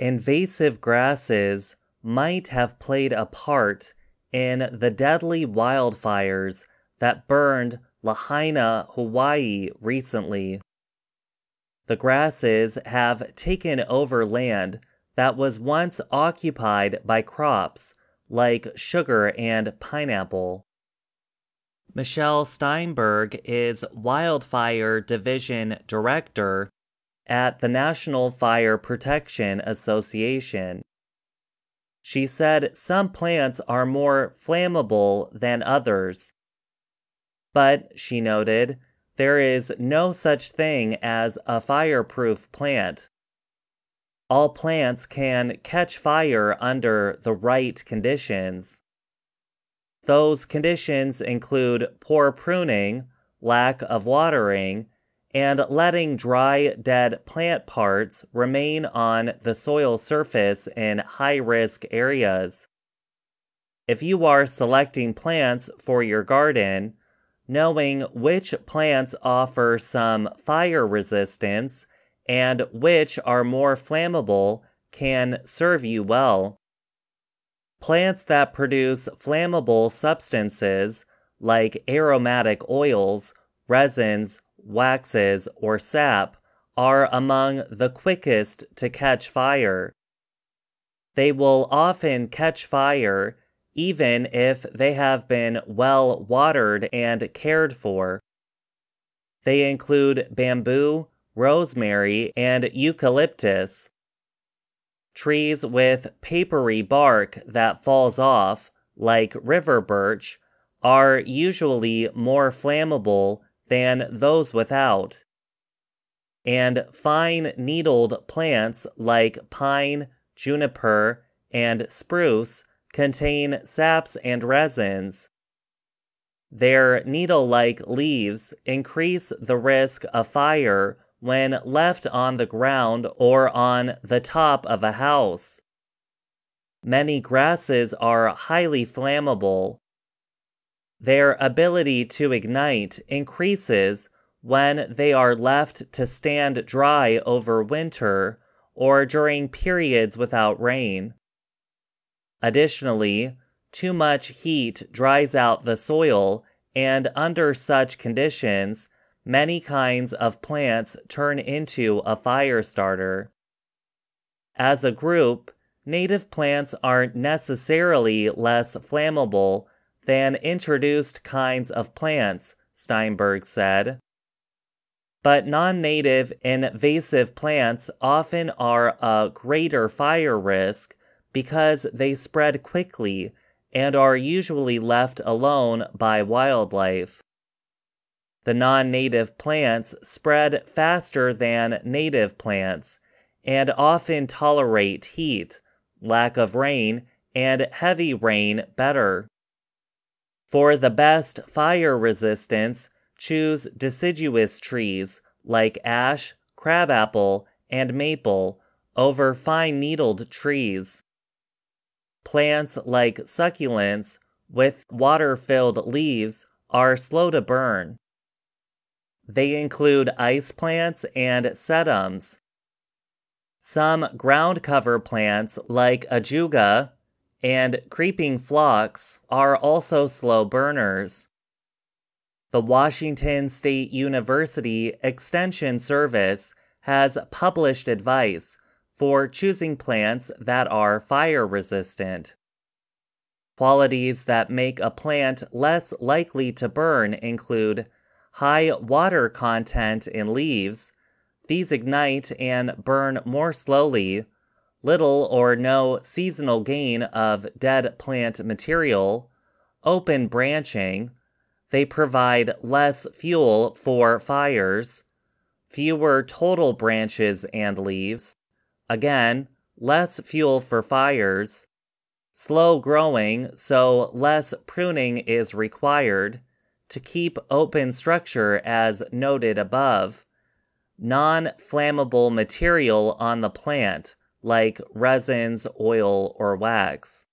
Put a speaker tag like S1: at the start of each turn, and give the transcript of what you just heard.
S1: invasive grasses might have played a part in the deadly wildfires that burned Lahaina, Hawaii recently. The grasses have taken over land that was once occupied by crops like sugar and pineapple. Michele Steinberg is Wildfire Division Director at the National Fire Protection Association. She said some plants are more flammable than others. But, she noted, there is no such thing as a fireproof plant. All plants can catch fire under the right conditions. Those conditions include poor pruning, lack of watering, and letting dry, dead plant parts remain on the soil surface in high risk areas. If you are selecting plants for your garden, knowing which plants offer some fire resistance and which are more flammable can serve you well. Plants that produce flammable substances like aromatic oils, resins, waxes, or sap are among the quickest to catch fire. They will often catch fire even if they have been well watered and cared for. They include bamboo, rosemary, and eucalyptus. Trees with papery bark that falls off, like river birch, are usually more flammable than those without. And fine needled plants like pine, juniper, and spruce contain saps and resins. Their needle like leaves increase the risk of fire when left on the ground or on the top of a house. Many grasses are highly flammable. Their ability to ignite increases when they are left to stand dry over winter or during periods without rain. Additionally, too much heat dries out the soil, and under such conditions, many kinds of plants turn into a fire starter. As a group, native plants aren't necessarily less flammable than introduced kinds of plants, Steinberg said. But non native invasive plants often are a greater fire risk because they spread quickly and are usually left alone by wildlife. The non native plants spread faster than native plants and often tolerate heat, lack of rain, and heavy rain better. For the best fire resistance, choose deciduous trees like ash, crabapple, and maple over fine needled trees. Plants like succulents with water filled leaves are slow to burn. They include ice plants and sedums. Some ground cover plants like ajuga and creeping phlox are also slow burners. The Washington State University Extension Service has published advice for choosing plants that are fire resistant. Qualities that make a plant less likely to burn include high water content in leaves. These ignite and burn more slowly, little or no seasonal gain of dead plant material, open branching. They provide less fuel for fires, fewer total branches and leaves, Again, less fuel for fires. Slow growing, so less pruning is required to keep open structure as noted above. Non flammable material on the plant, like resins, oil, or wax.